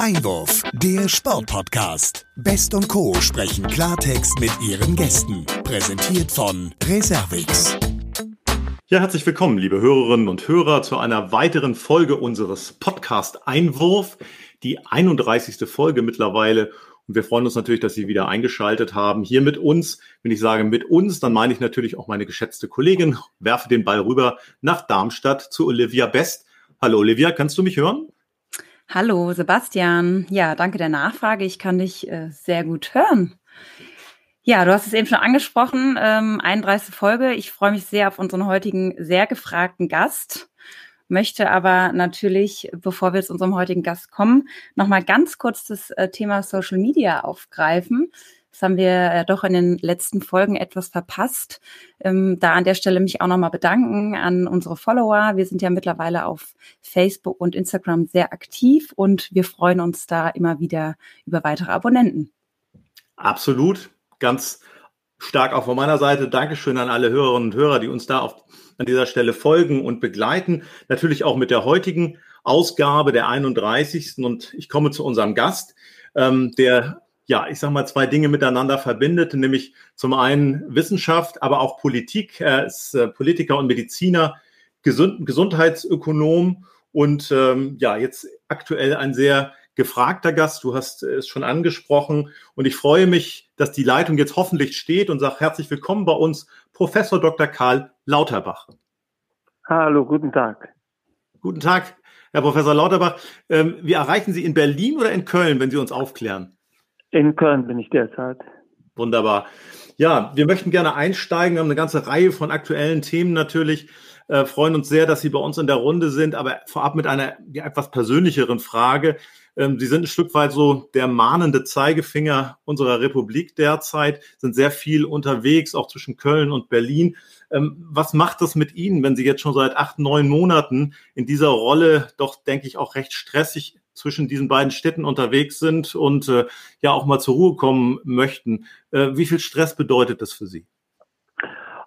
Einwurf, der Sportpodcast. Best und Co. sprechen Klartext mit ihren Gästen. Präsentiert von Reservix. Ja, herzlich willkommen, liebe Hörerinnen und Hörer, zu einer weiteren Folge unseres Podcast Einwurf. Die 31. Folge mittlerweile. Und wir freuen uns natürlich, dass Sie wieder eingeschaltet haben. Hier mit uns. Wenn ich sage mit uns, dann meine ich natürlich auch meine geschätzte Kollegin. Werfe den Ball rüber nach Darmstadt zu Olivia Best. Hallo Olivia, kannst du mich hören? Hallo Sebastian. Ja, danke der Nachfrage. Ich kann dich äh, sehr gut hören. Ja, du hast es eben schon angesprochen, ähm, 31. Folge. Ich freue mich sehr auf unseren heutigen sehr gefragten Gast, möchte aber natürlich, bevor wir zu unserem heutigen Gast kommen, nochmal ganz kurz das äh, Thema Social Media aufgreifen. Das haben wir äh, doch in den letzten Folgen etwas verpasst. Ähm, da an der Stelle mich auch nochmal bedanken an unsere Follower. Wir sind ja mittlerweile auf Facebook und Instagram sehr aktiv und wir freuen uns da immer wieder über weitere Abonnenten. Absolut. Ganz stark auch von meiner Seite. Dankeschön an alle Hörerinnen und Hörer, die uns da auf, an dieser Stelle folgen und begleiten. Natürlich auch mit der heutigen Ausgabe der 31. Und ich komme zu unserem Gast, ähm, der ja, ich sage mal, zwei Dinge miteinander verbindet, nämlich zum einen Wissenschaft, aber auch Politik. Er ist äh, Politiker und Mediziner, Gesund Gesundheitsökonom und ähm, ja, jetzt aktuell ein sehr gefragter Gast. Du hast es schon angesprochen und ich freue mich, dass die Leitung jetzt hoffentlich steht und sage herzlich willkommen bei uns, Professor Dr. Karl Lauterbach. Hallo, guten Tag. Guten Tag, Herr Professor Lauterbach. Ähm, wir erreichen Sie in Berlin oder in Köln, wenn Sie uns aufklären? In Köln bin ich derzeit. Wunderbar. Ja, wir möchten gerne einsteigen. Wir haben eine ganze Reihe von aktuellen Themen natürlich. Äh, freuen uns sehr, dass Sie bei uns in der Runde sind, aber vorab mit einer ja, etwas persönlicheren Frage. Ähm, Sie sind ein Stück weit so der mahnende Zeigefinger unserer Republik derzeit, sind sehr viel unterwegs, auch zwischen Köln und Berlin. Ähm, was macht das mit Ihnen, wenn Sie jetzt schon seit acht, neun Monaten in dieser Rolle doch, denke ich, auch recht stressig zwischen diesen beiden Städten unterwegs sind und äh, ja auch mal zur Ruhe kommen möchten. Äh, wie viel Stress bedeutet das für Sie?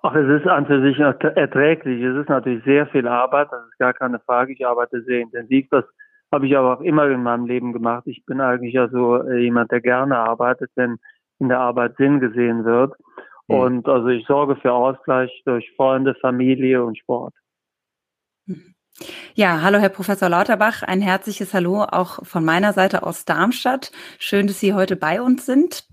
Ach, es ist an für sich erträglich. Es ist natürlich sehr viel Arbeit, das ist gar keine Frage. Ich arbeite sehr intensiv. Das habe ich aber auch immer in meinem Leben gemacht. Ich bin eigentlich also äh, jemand, der gerne arbeitet, wenn in der Arbeit Sinn gesehen wird. Mhm. Und also ich sorge für Ausgleich durch Freunde, Familie und Sport. Mhm. Ja, hallo Herr Professor Lauterbach, ein herzliches Hallo auch von meiner Seite aus Darmstadt. Schön, dass Sie heute bei uns sind.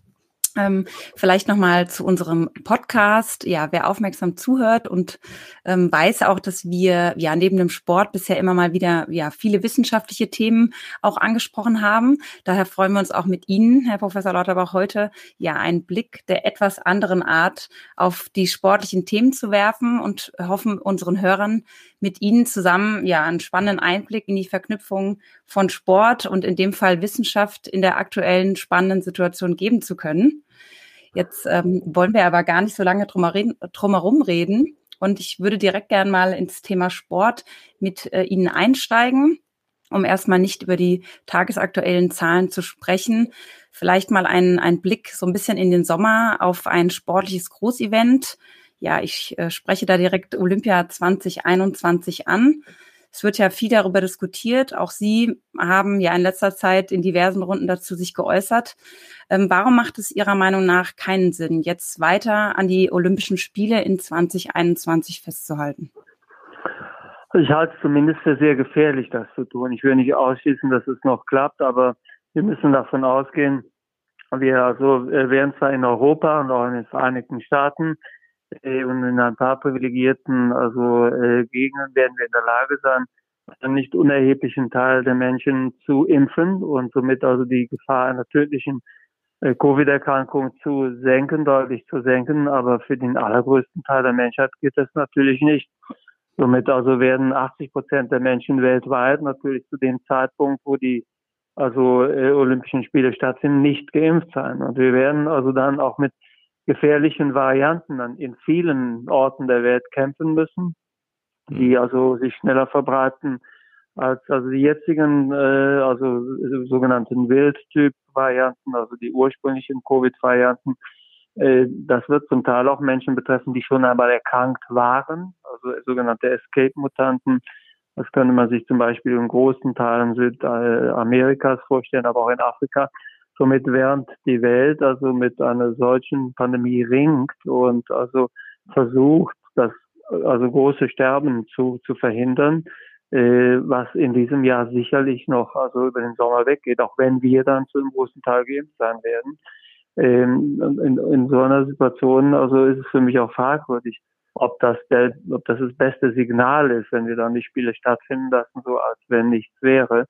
Ähm, vielleicht nochmal zu unserem Podcast. Ja, wer aufmerksam zuhört und ähm, weiß auch, dass wir ja neben dem Sport bisher immer mal wieder ja viele wissenschaftliche Themen auch angesprochen haben. Daher freuen wir uns auch mit Ihnen, Herr Professor Lauterbach, heute ja einen Blick der etwas anderen Art auf die sportlichen Themen zu werfen und hoffen unseren Hörern mit Ihnen zusammen ja einen spannenden Einblick in die Verknüpfung von Sport und in dem Fall Wissenschaft in der aktuellen spannenden Situation geben zu können. Jetzt ähm, wollen wir aber gar nicht so lange drumherum reden. Und ich würde direkt gern mal ins Thema Sport mit äh, Ihnen einsteigen, um erstmal nicht über die tagesaktuellen Zahlen zu sprechen. Vielleicht mal einen, einen Blick so ein bisschen in den Sommer auf ein sportliches Großevent, ja, ich äh, spreche da direkt Olympia 2021 an. Es wird ja viel darüber diskutiert. Auch Sie haben ja in letzter Zeit in diversen Runden dazu sich geäußert. Ähm, warum macht es Ihrer Meinung nach keinen Sinn, jetzt weiter an die Olympischen Spiele in 2021 festzuhalten? Ich halte es zumindest für sehr gefährlich, das zu tun. Ich will nicht ausschließen, dass es noch klappt, aber wir müssen davon ausgehen, wir also äh, werden zwar in Europa und auch in den Vereinigten Staaten und in ein paar privilegierten also äh, Gegenden werden wir in der Lage sein, einen nicht unerheblichen Teil der Menschen zu impfen und somit also die Gefahr einer tödlichen äh, Covid-Erkrankung zu senken, deutlich zu senken. Aber für den allergrößten Teil der Menschheit geht das natürlich nicht. Somit also werden 80 Prozent der Menschen weltweit natürlich zu dem Zeitpunkt, wo die also äh, Olympischen Spiele stattfinden, nicht geimpft sein. Und wir werden also dann auch mit gefährlichen Varianten dann in vielen Orten der Welt kämpfen müssen, die mhm. also sich schneller verbreiten als also die jetzigen, äh, also sogenannten Wildtyp-Varianten, also die ursprünglichen Covid-Varianten. Äh, das wird zum Teil auch Menschen betreffen, die schon einmal erkrankt waren, also sogenannte Escape-Mutanten. Das könnte man sich zum Beispiel in großen Teilen Südamerikas vorstellen, aber auch in Afrika. Somit während die Welt also mit einer solchen Pandemie ringt und also versucht, das also große Sterben zu, zu verhindern, äh, was in diesem Jahr sicherlich noch also über den Sommer weggeht, auch wenn wir dann zu einem großen Teil geimpft sein werden. Ähm, in, in so einer Situation also ist es für mich auch fragwürdig, ob das der, ob das das beste Signal ist, wenn wir dann die Spiele stattfinden lassen, so als wenn nichts wäre.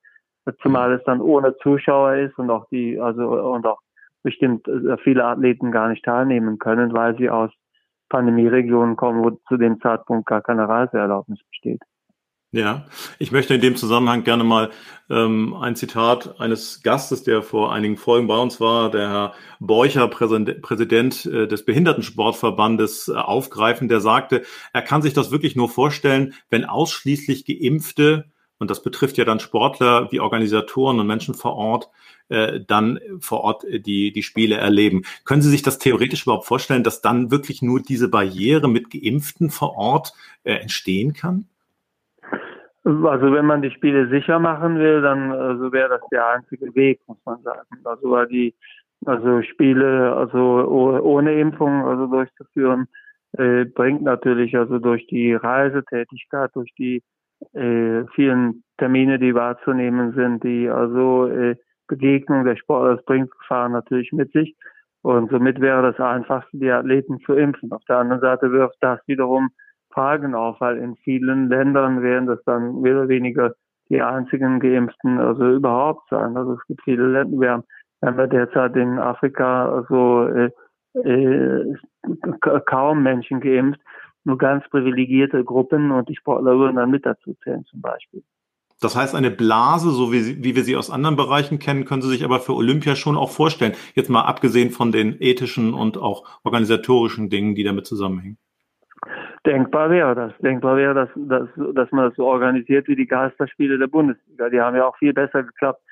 Zumal es dann ohne Zuschauer ist und auch die, also und auch bestimmt äh, viele Athleten gar nicht teilnehmen können, weil sie aus Pandemieregionen kommen, wo zu dem Zeitpunkt gar keine Reiseerlaubnis besteht. Ja, ich möchte in dem Zusammenhang gerne mal ähm, ein Zitat eines Gastes, der vor einigen Folgen bei uns war, der Herr Borcher, Präsident äh, des Behindertensportverbandes, äh, aufgreifen, der sagte, er kann sich das wirklich nur vorstellen, wenn ausschließlich Geimpfte, und das betrifft ja dann Sportler wie Organisatoren und Menschen vor Ort, äh, dann vor Ort die, die Spiele erleben. Können Sie sich das theoretisch überhaupt vorstellen, dass dann wirklich nur diese Barriere mit Geimpften vor Ort äh, entstehen kann? Also wenn man die Spiele sicher machen will, dann also wäre das der einzige Weg, muss man sagen. Also die also Spiele also ohne Impfung also durchzuführen äh, bringt natürlich also durch die Reisetätigkeit, durch die äh, vielen Termine, die wahrzunehmen sind, die also äh, Begegnung der Sportler, das bringt Gefahren natürlich mit sich. Und somit wäre das einfachste, die Athleten zu impfen. Auf der anderen Seite wirft das wiederum Fragen auf, weil in vielen Ländern werden das dann mehr oder weniger die einzigen Geimpften also überhaupt sein. Also es gibt viele Länder, wir haben, wir haben derzeit in Afrika also äh, äh, kaum Menschen geimpft, nur ganz privilegierte Gruppen und die Sportler würden dann mit dazu zählen zum Beispiel. Das heißt, eine Blase, so wie, wie wir sie aus anderen Bereichen kennen, können Sie sich aber für Olympia schon auch vorstellen. Jetzt mal abgesehen von den ethischen und auch organisatorischen Dingen, die damit zusammenhängen. Denkbar wäre das. Denkbar wäre, dass, dass, dass man das so organisiert wie die Geisterspiele der Bundesliga. Die haben ja auch viel besser geklappt,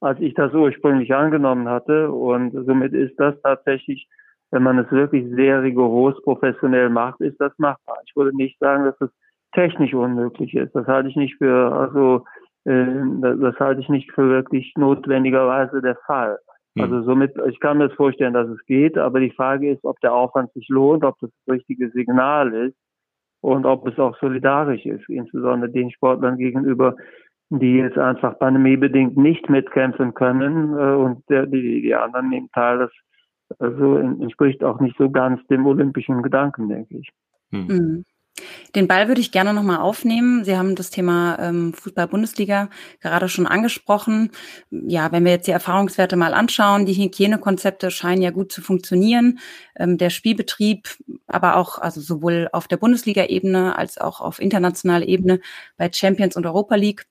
als ich das ursprünglich angenommen hatte. Und somit ist das tatsächlich, wenn man es wirklich sehr rigoros professionell macht, ist das machbar. Ich würde nicht sagen, dass es technisch unmöglich ist. Das halte ich nicht für, also, äh, das, halte ich nicht für wirklich notwendigerweise der Fall. Hm. Also somit, ich kann mir das vorstellen, dass es geht, aber die Frage ist, ob der Aufwand sich lohnt, ob das das richtige Signal ist und ob es auch solidarisch ist, insbesondere den Sportlern gegenüber, die jetzt einfach pandemiebedingt nicht mitkämpfen können äh, und der, die, die anderen nehmen teil. Das also entspricht auch nicht so ganz dem olympischen Gedanken, denke ich. Hm. Mhm. Den Ball würde ich gerne nochmal aufnehmen. Sie haben das Thema ähm, Fußball-Bundesliga gerade schon angesprochen. Ja, wenn wir jetzt die Erfahrungswerte mal anschauen, die Hygienekonzepte scheinen ja gut zu funktionieren. Ähm, der Spielbetrieb, aber auch, also sowohl auf der Bundesliga-Ebene als auch auf internationaler Ebene bei Champions und Europa League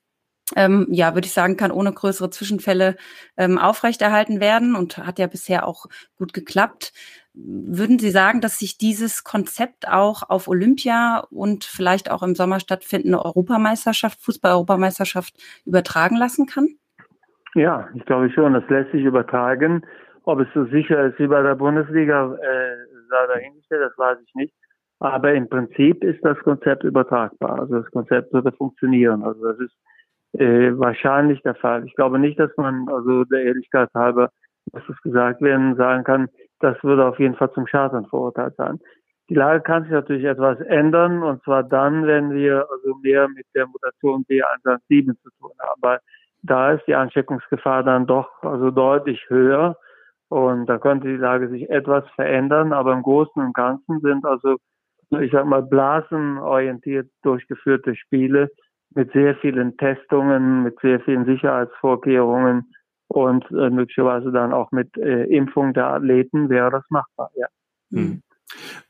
ähm, ja, würde ich sagen, kann ohne größere Zwischenfälle ähm, aufrechterhalten werden und hat ja bisher auch gut geklappt. Würden Sie sagen, dass sich dieses Konzept auch auf Olympia und vielleicht auch im Sommer stattfindende Europameisterschaft, Fußball-Europameisterschaft übertragen lassen kann? Ja, ich glaube schon, das lässt sich übertragen. Ob es so sicher ist wie bei der Bundesliga, äh, sei dahingestellt, das weiß ich nicht. Aber im Prinzip ist das Konzept übertragbar. Also das Konzept würde funktionieren. Also das ist äh, wahrscheinlich der Fall. Ich glaube nicht, dass man, also der Ehrlichkeit halber, muss es gesagt werden, sagen kann, das würde auf jeden Fall zum Scheitern verurteilt sein. Die Lage kann sich natürlich etwas ändern, und zwar dann, wenn wir also mehr mit der Mutation B117 zu tun haben. Weil da ist die Ansteckungsgefahr dann doch also deutlich höher und da könnte die Lage sich etwas verändern, aber im Großen und Ganzen sind also, ich sag mal, blasenorientiert durchgeführte Spiele mit sehr vielen Testungen, mit sehr vielen Sicherheitsvorkehrungen und äh, möglicherweise dann auch mit äh, Impfung der Athleten wäre das machbar, ja. Hm.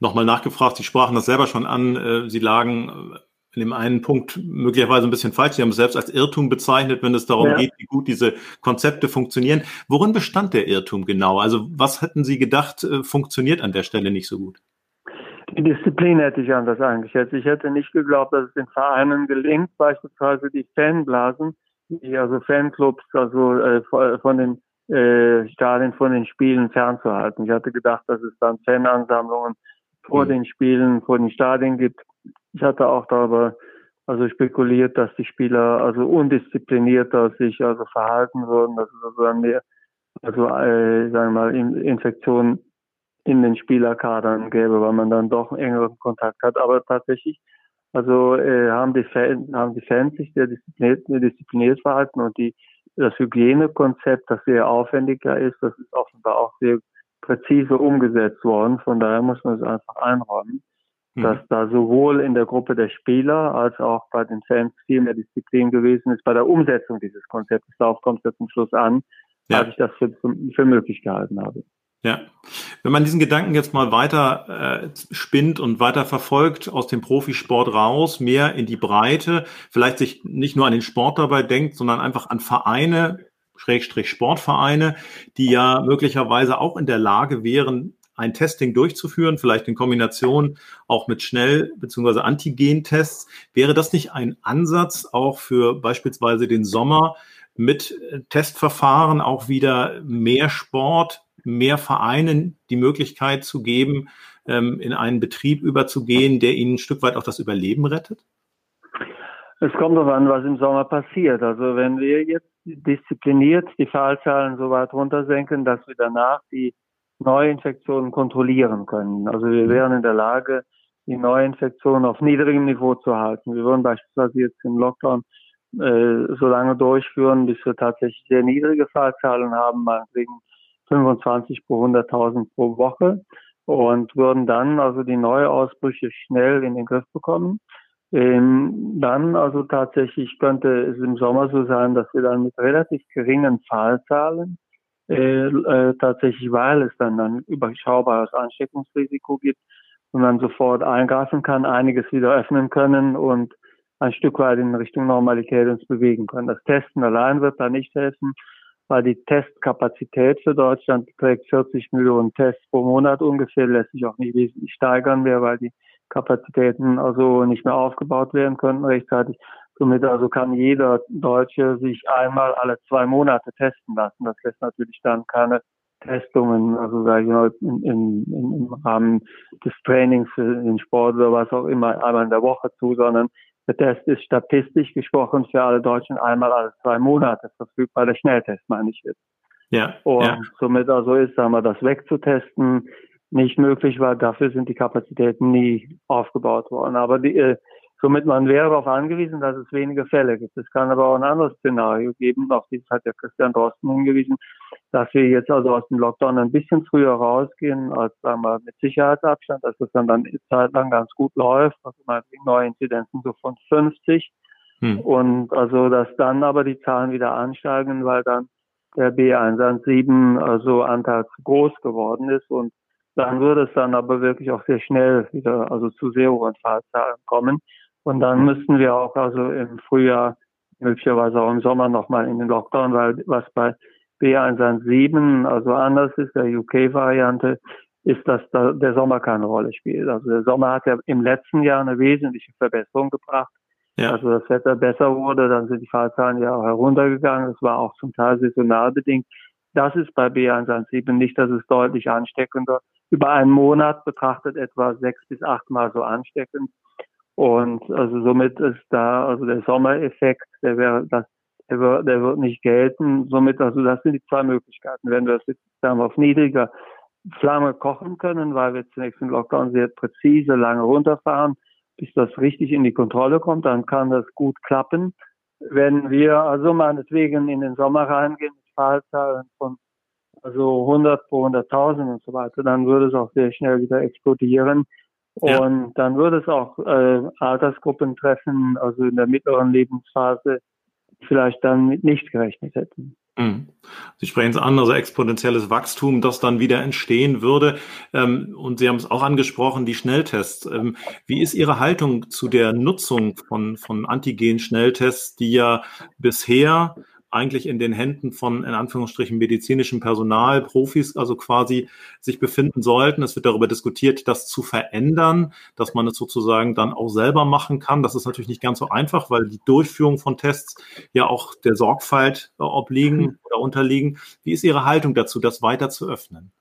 Nochmal nachgefragt, Sie sprachen das selber schon an, äh, Sie lagen äh, in dem einen Punkt möglicherweise ein bisschen falsch. Sie haben es selbst als Irrtum bezeichnet, wenn es darum ja. geht, wie gut diese Konzepte funktionieren. Worin bestand der Irrtum genau? Also was hätten Sie gedacht, äh, funktioniert an der Stelle nicht so gut? Die Disziplin hätte ich anders eingeschätzt. Ich hätte nicht geglaubt, dass es den Vereinen gelingt, beispielsweise die Fanblasen die also Fanclubs also äh, von den äh, Stadien von den Spielen fernzuhalten. Ich hatte gedacht, dass es dann Fanansammlungen vor mhm. den Spielen, vor den Stadien gibt. Ich hatte auch darüber also spekuliert, dass die Spieler also undisziplinierter sich also verhalten würden, dass es also dann mehr, also äh, sagen wir mal, Infektionen in den Spielerkadern gäbe, weil man dann doch engeren Kontakt hat. Aber tatsächlich, also äh, haben die Fans, haben die Fans sich sehr diszipliniert, diszipliniert verhalten und die das Hygienekonzept, das sehr aufwendiger ist, das ist offenbar auch sehr präzise umgesetzt worden. Von daher muss man es einfach einräumen, mhm. dass da sowohl in der Gruppe der Spieler als auch bei den Fans viel mehr Disziplin gewesen ist bei der Umsetzung dieses Konzeptes. Darauf kommt es zum Schluss an, ja. als ich das für, für möglich gehalten habe. Ja, wenn man diesen Gedanken jetzt mal weiter äh, spinnt und weiter verfolgt aus dem Profisport raus, mehr in die Breite, vielleicht sich nicht nur an den Sport dabei denkt, sondern einfach an Vereine, Schrägstrich Sportvereine, die ja möglicherweise auch in der Lage wären, ein Testing durchzuführen, vielleicht in Kombination auch mit Schnell- bzw. Antigen-Tests. Wäre das nicht ein Ansatz auch für beispielsweise den Sommer mit Testverfahren auch wieder mehr Sport mehr Vereinen die Möglichkeit zu geben, ähm, in einen Betrieb überzugehen, der ihnen ein Stück weit auch das Überleben rettet? Es kommt darauf an, was im Sommer passiert. Also wenn wir jetzt diszipliniert die Fallzahlen so weit runtersenken, dass wir danach die Neuinfektionen kontrollieren können. Also wir wären in der Lage, die Neuinfektionen auf niedrigem Niveau zu halten. Wir würden beispielsweise jetzt im Lockdown äh, so lange durchführen, bis wir tatsächlich sehr niedrige Fallzahlen haben, meinetwegen 25 pro 100.000 pro Woche und würden dann also die Neuausbrüche schnell in den Griff bekommen. Ähm, dann also tatsächlich könnte es im Sommer so sein, dass wir dann mit relativ geringen Fallzahlen äh, äh, tatsächlich, weil es dann ein überschaubares Ansteckungsrisiko gibt und man sofort eingreifen kann, einiges wieder öffnen können und ein Stück weit in Richtung Normalität uns bewegen können. Das Testen allein wird da nicht helfen weil die Testkapazität für Deutschland beträgt 40 Millionen Tests pro Monat ungefähr, lässt sich auch nicht wesentlich steigern mehr, weil die Kapazitäten also nicht mehr aufgebaut werden könnten rechtzeitig. Somit also kann jeder Deutsche sich einmal alle zwei Monate testen lassen. Das lässt natürlich dann keine Testungen, also sage ich mal, in, in, im Rahmen des Trainings für den Sport oder was auch immer einmal in der Woche zu, sondern der Test ist statistisch gesprochen für alle Deutschen einmal alle zwei Monate verfügbar, der Schnelltest meine ich jetzt. Ja. Und ja. somit also ist, sagen wir, das wegzutesten nicht möglich, weil dafür sind die Kapazitäten nie aufgebaut worden. Aber die, äh, Somit man wäre darauf angewiesen, dass es wenige Fälle gibt. Es kann aber auch ein anderes Szenario geben, auf das hat ja Christian Drosten hingewiesen, dass wir jetzt also aus dem Lockdown ein bisschen früher rausgehen, als sagen wir mit Sicherheitsabstand, dass das dann, dann eine Zeit lang ganz gut läuft, also mal neue Inzidenzen so von 50 hm. und also dass dann aber die Zahlen wieder ansteigen, weil dann der B117 also Anteil zu groß geworden ist und dann würde es dann aber wirklich auch sehr schnell wieder also zu sehr hohen Fallzahlen kommen. Und dann müssten wir auch also im Frühjahr, möglicherweise auch im Sommer nochmal in den Lockdown, weil was bei B117 also anders ist, der UK-Variante, ist, dass da der Sommer keine Rolle spielt. Also der Sommer hat ja im letzten Jahr eine wesentliche Verbesserung gebracht. Ja. Also das Wetter besser wurde, dann sind die Fallzahlen ja auch heruntergegangen. Das war auch zum Teil saisonal bedingt. Das ist bei B117 nicht, das ist deutlich ansteckender. Über einen Monat betrachtet etwa sechs bis achtmal so ansteckend. Und also somit ist da, also der Sommereffekt, der wäre, das, der wird, der wird nicht gelten. Somit, also das sind die zwei Möglichkeiten. Wenn wir das jetzt sagen wir, auf niedriger Flamme kochen können, weil wir zunächst im Lockdown sehr präzise lange runterfahren, bis das richtig in die Kontrolle kommt, dann kann das gut klappen. Wenn wir also meinetwegen in den Sommer reingehen mit Fallzahlen von also 100 pro 100.000 und so weiter, dann würde es auch sehr schnell wieder explodieren. Ja. Und dann würde es auch äh, Altersgruppen treffen, also in der mittleren Lebensphase, vielleicht dann mit nicht gerechnet hätten. Mhm. Sie sprechen es an, also exponentielles Wachstum, das dann wieder entstehen würde. Ähm, und Sie haben es auch angesprochen, die Schnelltests. Ähm, wie ist Ihre Haltung zu der Nutzung von, von Antigen-Schnelltests, die ja bisher eigentlich in den Händen von, in Anführungsstrichen, medizinischem Personal, Profis, also quasi sich befinden sollten. Es wird darüber diskutiert, das zu verändern, dass man es sozusagen dann auch selber machen kann. Das ist natürlich nicht ganz so einfach, weil die Durchführung von Tests ja auch der Sorgfalt äh, obliegen mhm. oder unterliegen. Wie ist Ihre Haltung dazu, das weiter zu öffnen?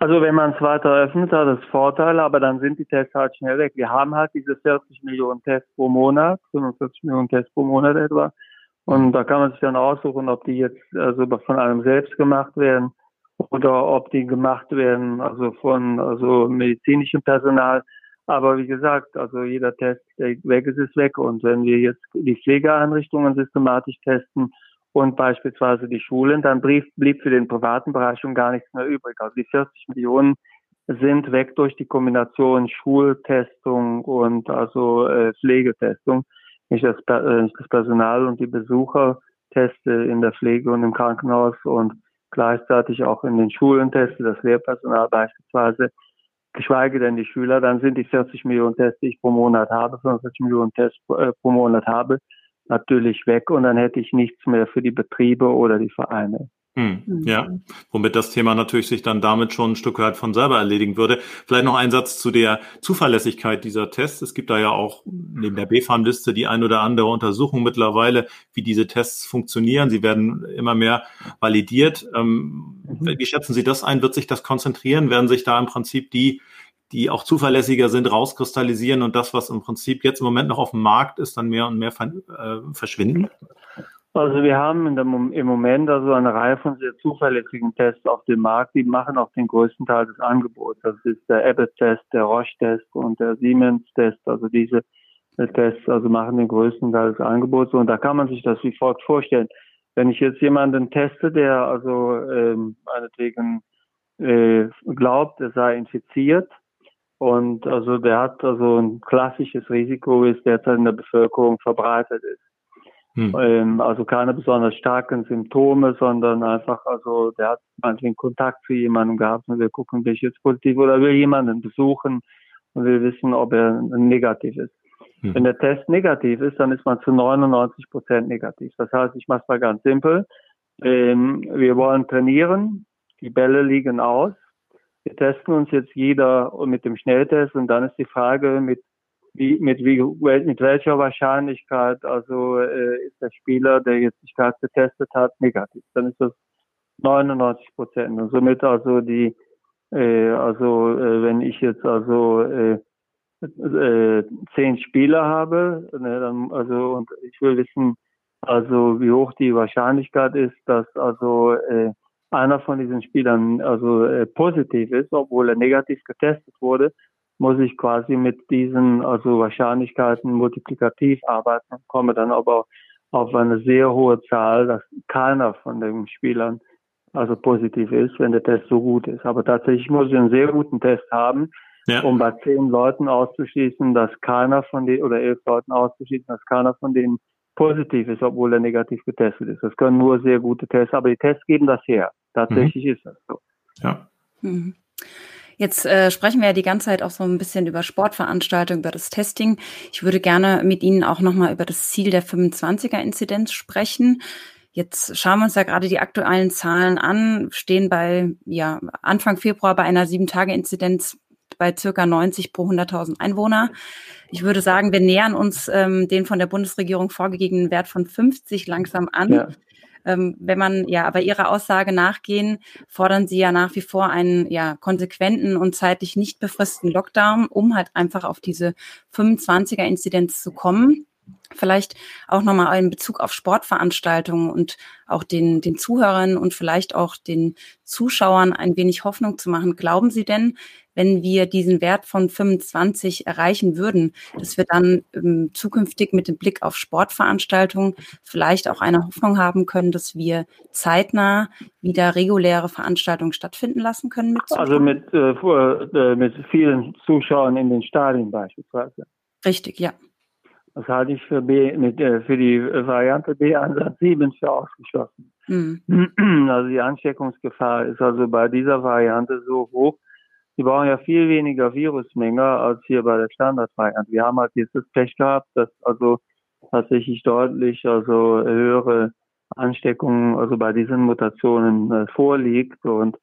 Also wenn man es weiter öffnet, hat das Vorteile, aber dann sind die Tests halt schnell weg. Wir haben halt diese 40 Millionen Tests pro Monat, 45 Millionen Tests pro Monat etwa. Und da kann man sich dann aussuchen, ob die jetzt also von einem selbst gemacht werden oder ob die gemacht werden, also von also medizinischem Personal. Aber wie gesagt, also jeder Test, der weg ist, ist weg. Und wenn wir jetzt die Pflegeeinrichtungen systematisch testen und beispielsweise die Schulen, dann blieb, für den privaten Bereich schon gar nichts mehr übrig. Also die 40 Millionen sind weg durch die Kombination Schultestung und also äh, Pflegetestung. Nicht das, äh, das Personal und die Besucher teste in der Pflege und im Krankenhaus und gleichzeitig auch in den Schulen teste, das Lehrpersonal beispielsweise geschweige denn die Schüler, dann sind die 40 Millionen Tests, die ich pro Monat habe, 45 Millionen Tests äh, pro Monat habe, natürlich weg und dann hätte ich nichts mehr für die Betriebe oder die Vereine. Hm, mhm. ja, womit das Thema natürlich sich dann damit schon ein Stück weit von selber erledigen würde. Vielleicht noch ein Satz zu der Zuverlässigkeit dieser Tests. Es gibt da ja auch neben der BfArM-Liste die ein oder andere Untersuchung mittlerweile, wie diese Tests funktionieren. Sie werden immer mehr validiert. Ähm, mhm. Wie schätzen Sie das ein? Wird sich das konzentrieren? Werden sich da im Prinzip die die auch zuverlässiger sind, rauskristallisieren und das, was im Prinzip jetzt im Moment noch auf dem Markt ist, dann mehr und mehr äh, verschwinden? Also wir haben der, im Moment also eine Reihe von sehr zuverlässigen Tests auf dem Markt, die machen auch den größten Teil des Angebots. Das ist der Abbott-Test, der Roche-Test und der Siemens-Test. Also diese äh, Tests also machen den größten Teil des Angebots und da kann man sich das wie folgt vorstellen. Wenn ich jetzt jemanden teste, der also ähm, meinetwegen äh, glaubt, er sei infiziert und also der hat also ein klassisches Risiko, wie es derzeit in der Bevölkerung verbreitet ist. Hm. Ähm, also keine besonders starken Symptome, sondern einfach, also der hat manchmal Kontakt zu jemandem gehabt und wir gucken, will ich jetzt positiv oder will jemanden besuchen und wir wissen, ob er negativ ist. Hm. Wenn der Test negativ ist, dann ist man zu 99 Prozent negativ. Das heißt, ich mache es mal ganz simpel. Ähm, wir wollen trainieren, die Bälle liegen aus. Wir testen uns jetzt jeder mit dem Schnelltest und dann ist die Frage, mit wie, mit, wie, mit welcher Wahrscheinlichkeit also äh, ist der Spieler, der jetzt sich gerade getestet hat, negativ. Dann ist das 99 Prozent. Und somit also die, äh, also äh, wenn ich jetzt also äh, äh, zehn Spieler habe, ne, dann, also und ich will wissen, also wie hoch die Wahrscheinlichkeit ist, dass also äh, einer von diesen Spielern also äh, positiv ist, obwohl er negativ getestet wurde, muss ich quasi mit diesen also Wahrscheinlichkeiten multiplikativ arbeiten und komme dann aber auf eine sehr hohe Zahl, dass keiner von den Spielern also positiv ist, wenn der Test so gut ist. Aber tatsächlich muss ich einen sehr guten Test haben, ja. um bei zehn Leuten auszuschließen, dass keiner von den oder elf Leuten auszuschließen, dass keiner von denen positiv ist, obwohl er negativ getestet ist. Das können nur sehr gute Tests, aber die Tests geben das her. Tatsächlich mhm. ist das so. Ja. Mhm. Jetzt äh, sprechen wir ja die ganze Zeit auch so ein bisschen über Sportveranstaltungen, über das Testing. Ich würde gerne mit Ihnen auch nochmal über das Ziel der 25er-Inzidenz sprechen. Jetzt schauen wir uns ja gerade die aktuellen Zahlen an, stehen bei ja, Anfang Februar bei einer 7-Tage-Inzidenz bei circa 90 pro 100.000 Einwohner. Ich würde sagen, wir nähern uns ähm, den von der Bundesregierung vorgegebenen Wert von 50 langsam an. Ja. Ähm, wenn man ja aber Ihrer Aussage nachgehen, fordern Sie ja nach wie vor einen ja konsequenten und zeitlich nicht befristeten Lockdown, um halt einfach auf diese 25er-Inzidenz zu kommen. Vielleicht auch nochmal in Bezug auf Sportveranstaltungen und auch den, den Zuhörern und vielleicht auch den Zuschauern ein wenig Hoffnung zu machen. Glauben Sie denn, wenn wir diesen Wert von 25 erreichen würden, dass wir dann ähm, zukünftig mit dem Blick auf Sportveranstaltungen vielleicht auch eine Hoffnung haben können, dass wir zeitnah wieder reguläre Veranstaltungen stattfinden lassen können? Mit also mit, äh, äh, mit vielen Zuschauern in den Stadien beispielsweise. Richtig, ja. Das halte ich für, B, mit, äh, für die Variante B Ansatz 7 für ausgeschlossen. Mhm. Also die Ansteckungsgefahr ist also bei dieser Variante so hoch. Die brauchen ja viel weniger Virusmenge als hier bei der Standardvariante. Wir haben halt das Pech gehabt, dass also tatsächlich deutlich also höhere Ansteckungen also bei diesen Mutationen äh, vorliegt und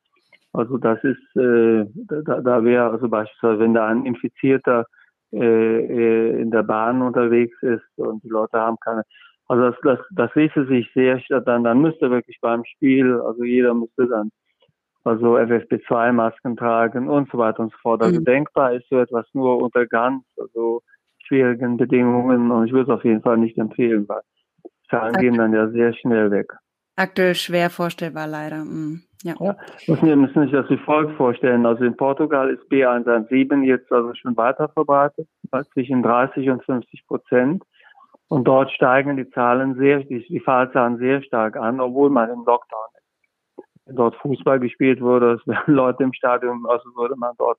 also das ist äh, da, da wäre also beispielsweise wenn da ein Infizierter äh, äh, in der Bahn unterwegs ist und die Leute haben keine. Also das, das, das ließe sich sehr, dann, dann müsste wirklich beim Spiel, also jeder müsste dann also FFP2-Masken tragen und so weiter und so fort. Also mhm. denkbar ist so etwas nur unter ganz also schwierigen Bedingungen und ich würde es auf jeden Fall nicht empfehlen, weil Zahlen gehen dann ja sehr schnell weg. Aktuell schwer vorstellbar leider. Mhm. Ja. ja. Wir müssen sich das wie folgt vorstellen. Also in Portugal ist B117 jetzt also schon weiter verbreitet, zwischen 30 und 50 Prozent. Und dort steigen die Zahlen sehr, die, die Fallzahlen sehr stark an, obwohl man im Lockdown dort Fußball gespielt wurde, es wären Leute im Stadion, also würde man dort,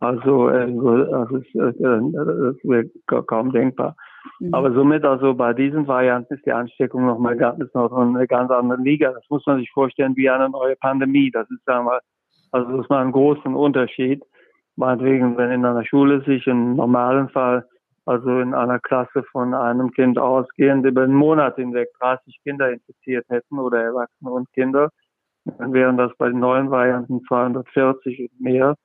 also, äh, also äh, das wäre kaum denkbar. Mhm. Aber somit also bei diesen Varianten ist die Ansteckung nochmal ganz, ist noch eine ganz andere Liga. Das muss man sich vorstellen wie eine neue Pandemie. Das ist sagen wir, also das ist mal ein großen Unterschied. Meinetwegen, wenn in einer Schule sich im normalen Fall, also in einer Klasse von einem Kind ausgehend über einen Monat hinweg 30 Kinder infiziert hätten oder Erwachsene und Kinder, dann wären das bei den neuen Varianten 240 und mehr.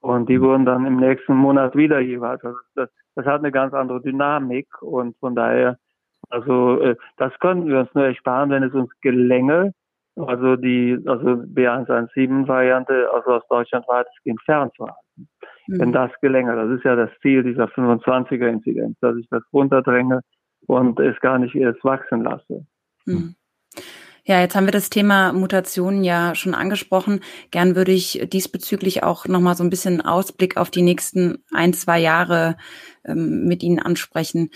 Und die wurden dann im nächsten Monat wieder jeweils. Also das, das hat eine ganz andere Dynamik und von daher, also äh, das könnten wir uns nur ersparen, wenn es uns gelänge, also die also B117-Variante also aus Deutschland weitestgehend fernzuhalten. Mhm. Wenn das gelänge, das ist ja das Ziel dieser 25er-Inzidenz, dass ich das runterdränge und es gar nicht erst wachsen lasse. Mhm. Ja, jetzt haben wir das Thema Mutationen ja schon angesprochen. Gern würde ich diesbezüglich auch nochmal so ein bisschen Ausblick auf die nächsten ein, zwei Jahre ähm, mit Ihnen ansprechen.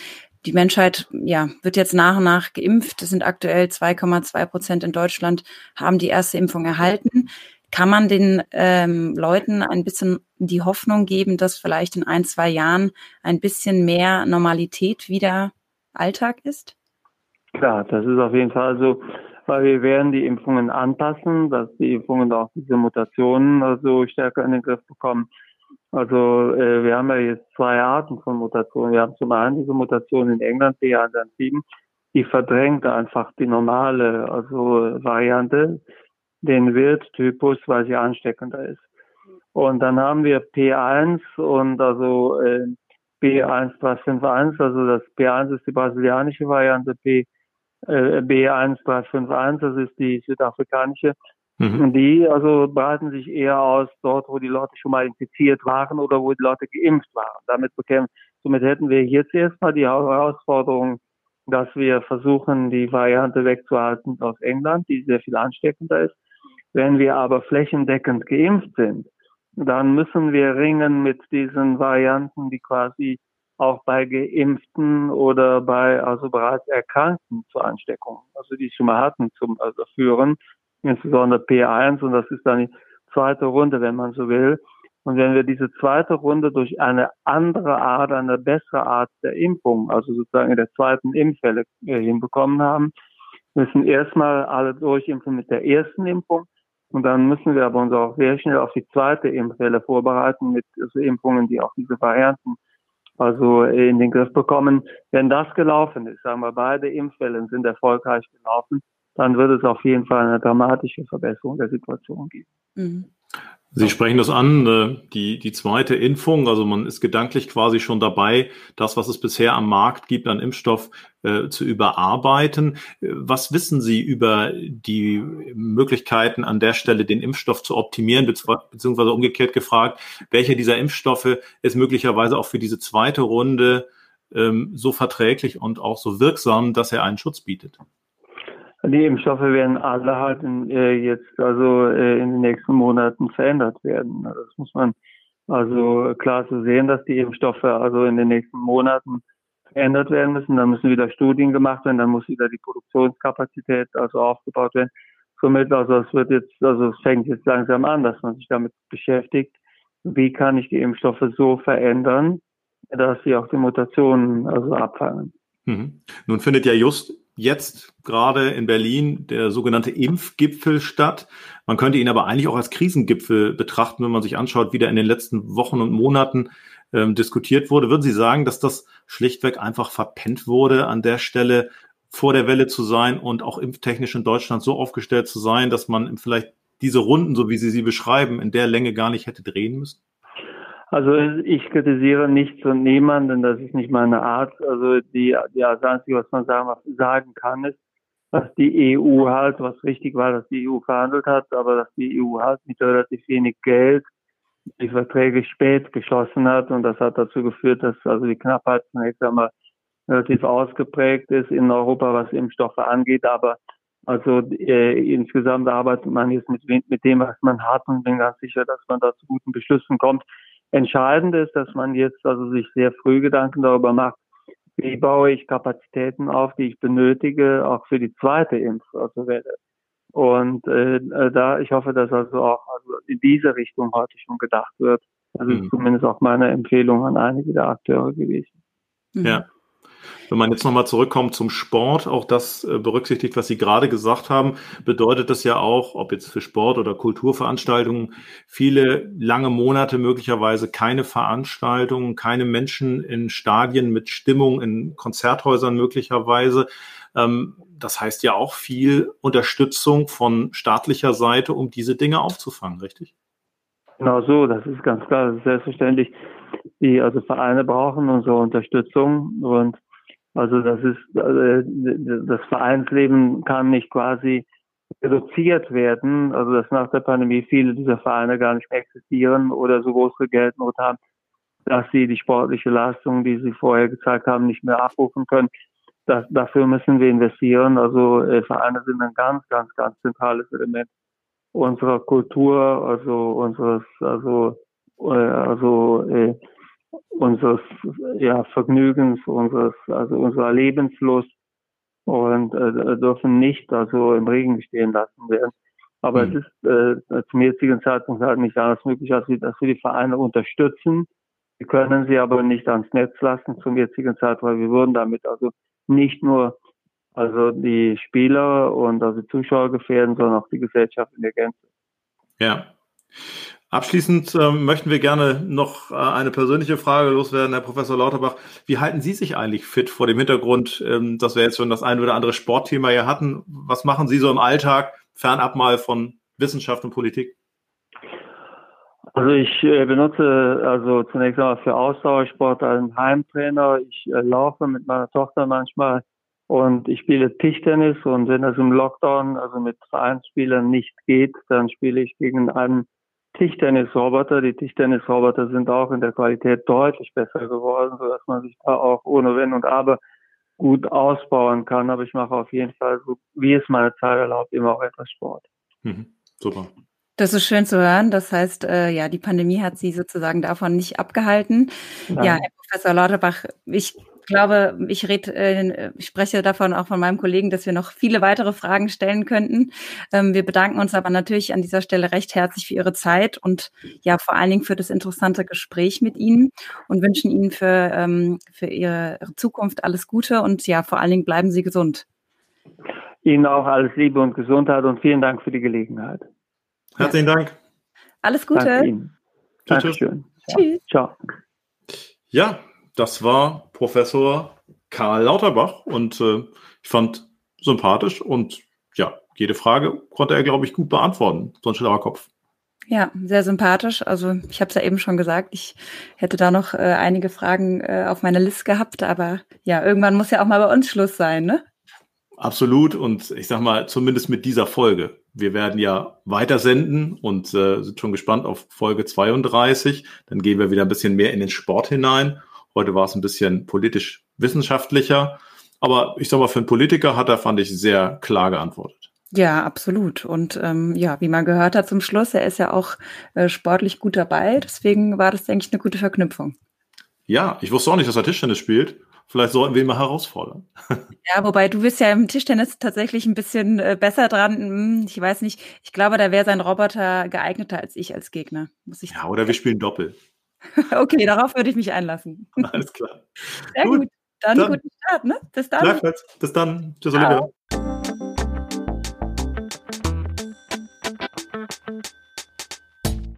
Die Menschheit ja, wird jetzt nach und nach geimpft. Es sind aktuell 2,2 Prozent in Deutschland, haben die erste Impfung erhalten. Kann man den ähm, Leuten ein bisschen die Hoffnung geben, dass vielleicht in ein, zwei Jahren ein bisschen mehr Normalität wieder Alltag ist? Klar, das ist auf jeden Fall so weil wir werden die Impfungen anpassen, dass die Impfungen auch diese Mutationen also stärker in den Griff bekommen. Also äh, wir haben ja jetzt zwei Arten von Mutationen. Wir haben zum einen diese Mutation in England, B117, die verdrängt einfach die normale also Variante, den Wildtypus, weil sie ansteckender ist. Und dann haben wir P1 und also äh, B1351, also das P1 ist die brasilianische Variante, P äh, B1351, das ist die südafrikanische. Mhm. Die also breiten sich eher aus dort, wo die Leute schon mal infiziert waren oder wo die Leute geimpft waren. Damit bekämpfen, somit hätten wir jetzt erstmal die Herausforderung, dass wir versuchen, die Variante wegzuhalten aus England, die sehr viel ansteckender ist. Wenn wir aber flächendeckend geimpft sind, dann müssen wir ringen mit diesen Varianten, die quasi auch bei Geimpften oder bei also bereits Erkrankten zur Ansteckung, also die schon mal hatten, zum also führen, insbesondere P1 und das ist dann die zweite Runde, wenn man so will. Und wenn wir diese zweite Runde durch eine andere Art, eine bessere Art der Impfung, also sozusagen in der zweiten Impfwelle äh, hinbekommen haben, müssen erstmal alle durchimpfen mit der ersten Impfung und dann müssen wir aber uns auch sehr schnell auf die zweite Impfwelle vorbereiten mit also Impfungen, die auch diese Varianten also in den Griff bekommen. Wenn das gelaufen ist, sagen wir, beide Impfwellen sind erfolgreich gelaufen, dann wird es auf jeden Fall eine dramatische Verbesserung der Situation geben. Mhm. Sie sprechen das an, äh, die, die zweite Impfung, also man ist gedanklich quasi schon dabei, das, was es bisher am Markt gibt an Impfstoff, äh, zu überarbeiten. Was wissen Sie über die Möglichkeiten an der Stelle, den Impfstoff zu optimieren, beziehungsweise umgekehrt gefragt, welcher dieser Impfstoffe ist möglicherweise auch für diese zweite Runde ähm, so verträglich und auch so wirksam, dass er einen Schutz bietet? Die Impfstoffe werden alle halt in, äh, jetzt also äh, in den nächsten Monaten verändert werden. Das muss man also klar zu sehen, dass die Impfstoffe also in den nächsten Monaten verändert werden müssen. Dann müssen wieder Studien gemacht werden, dann muss wieder die Produktionskapazität also aufgebaut werden. Somit also es wird jetzt also es fängt jetzt langsam an, dass man sich damit beschäftigt, wie kann ich die Impfstoffe so verändern, dass sie auch die Mutationen also abfangen. Mhm. Nun findet ja just jetzt gerade in Berlin der sogenannte Impfgipfel statt. Man könnte ihn aber eigentlich auch als Krisengipfel betrachten, wenn man sich anschaut, wie der in den letzten Wochen und Monaten ähm, diskutiert wurde. Würden Sie sagen, dass das schlichtweg einfach verpennt wurde, an der Stelle vor der Welle zu sein und auch impftechnisch in Deutschland so aufgestellt zu sein, dass man vielleicht diese Runden, so wie Sie sie beschreiben, in der Länge gar nicht hätte drehen müssen? Also ich kritisiere nichts und niemanden, das ist nicht meine Art. Also die, ja, das Einzige, was man sagen, sagen kann, ist, dass die EU halt, was richtig war, dass die EU verhandelt hat, aber dass die EU halt mit relativ wenig Geld die Verträge spät geschlossen hat und das hat dazu geführt, dass also die Knappheit zunächst einmal relativ ausgeprägt ist in Europa, was Impfstoffe angeht, aber also äh, insgesamt arbeitet man jetzt mit, mit dem, was man hat und bin ganz sicher, dass man da zu guten Beschlüssen kommt. Entscheidend ist, dass man jetzt also sich sehr früh Gedanken darüber macht, wie baue ich Kapazitäten auf, die ich benötige, auch für die zweite Impfwelle. Und äh, äh, da, ich hoffe, dass also auch also in diese Richtung heute schon gedacht wird. Das ist mhm. zumindest auch meine Empfehlung an einige der Akteure gewesen. Ja. Wenn man jetzt nochmal zurückkommt zum Sport, auch das äh, berücksichtigt, was Sie gerade gesagt haben, bedeutet das ja auch, ob jetzt für Sport oder Kulturveranstaltungen, viele lange Monate möglicherweise keine Veranstaltungen, keine Menschen in Stadien mit Stimmung, in Konzerthäusern möglicherweise. Ähm, das heißt ja auch viel Unterstützung von staatlicher Seite, um diese Dinge aufzufangen, richtig? Genau so, das ist ganz klar, das ist selbstverständlich. Die also Vereine brauchen unsere Unterstützung und also das ist, äh, das Vereinsleben kann nicht quasi reduziert werden, also dass nach der Pandemie viele dieser Vereine gar nicht mehr existieren oder so große Geldnot haben, dass sie die sportliche Leistung, die sie vorher gezeigt haben, nicht mehr abrufen können. Das, dafür müssen wir investieren. Also äh, Vereine sind ein ganz, ganz, ganz zentrales Element unserer Kultur, also unseres, also äh, also äh, unseres ja, Vergnügens, unseres, also unserer Lebenslust und äh, dürfen nicht also im Regen stehen lassen werden. Aber mhm. es ist äh, zum jetzigen Zeitpunkt halt nicht anders möglich, als wir, dass wir die Vereine unterstützen. Wir können sie aber nicht ans Netz lassen zum jetzigen Zeitpunkt, weil wir würden damit also nicht nur also die Spieler und also Zuschauer gefährden, sondern auch die Gesellschaft in der Gänze. Ja. Abschließend äh, möchten wir gerne noch äh, eine persönliche Frage loswerden, Herr Professor Lauterbach. Wie halten Sie sich eigentlich fit vor dem Hintergrund, ähm, dass wir jetzt schon das ein oder andere Sportthema hier hatten? Was machen Sie so im Alltag, fernab mal von Wissenschaft und Politik? Also ich äh, benutze also zunächst einmal für Ausdauersport einen Heimtrainer. Ich äh, laufe mit meiner Tochter manchmal und ich spiele Tischtennis und wenn das im Lockdown, also mit Vereinsspielern nicht geht, dann spiele ich gegen einen Tischtennisroboter. Die Tischtennisroboter sind auch in der Qualität deutlich besser geworden, sodass man sich da auch ohne Wenn und Aber gut ausbauen kann. Aber ich mache auf jeden Fall, so wie es meine Zeit erlaubt, immer auch etwas Sport. Mhm, super. Das ist schön zu hören. Das heißt, äh, ja, die Pandemie hat Sie sozusagen davon nicht abgehalten. Nein. Ja, Herr Professor Lauterbach, ich glaube, ich rede, äh, ich spreche davon auch von meinem Kollegen, dass wir noch viele weitere Fragen stellen könnten. Ähm, wir bedanken uns aber natürlich an dieser Stelle recht herzlich für Ihre Zeit und ja, vor allen Dingen für das interessante Gespräch mit Ihnen und wünschen Ihnen für, ähm, für Ihre Zukunft alles Gute und ja, vor allen Dingen bleiben Sie gesund. Ihnen auch alles Liebe und Gesundheit und vielen Dank für die Gelegenheit. Herzlichen Dank. Alles Gute. Danke Ihnen. Dankeschön. Tschüss. Ciao. Ja, das war Professor Karl Lauterbach und äh, ich fand sympathisch und ja, jede Frage konnte er, glaube ich, gut beantworten. So ein schlauer Kopf. Ja, sehr sympathisch. Also ich habe es ja eben schon gesagt, ich hätte da noch äh, einige Fragen äh, auf meiner Liste gehabt, aber ja, irgendwann muss ja auch mal bei uns Schluss sein, ne? Absolut und ich sag mal, zumindest mit dieser Folge. Wir werden ja weiter senden und äh, sind schon gespannt auf Folge 32. Dann gehen wir wieder ein bisschen mehr in den Sport hinein Heute war es ein bisschen politisch wissenschaftlicher. Aber ich sag mal, für einen Politiker hat er, fand ich, sehr klar geantwortet. Ja, absolut. Und ähm, ja, wie man gehört hat zum Schluss, er ist ja auch äh, sportlich gut dabei. Deswegen war das, denke ich, eine gute Verknüpfung. Ja, ich wusste auch nicht, dass er Tischtennis spielt. Vielleicht sollten wir ihn mal herausfordern. Ja, wobei du bist ja im Tischtennis tatsächlich ein bisschen äh, besser dran. Hm, ich weiß nicht. Ich glaube, da wäre sein Roboter geeigneter als ich als Gegner. Muss ich ja, oder wir spielen Doppel. Okay, darauf würde ich mich einlassen. Alles klar. Sehr gut. gut. Dann, dann, guten Start, ne? Bis dann. Bis dann. Tschüss, Olivia.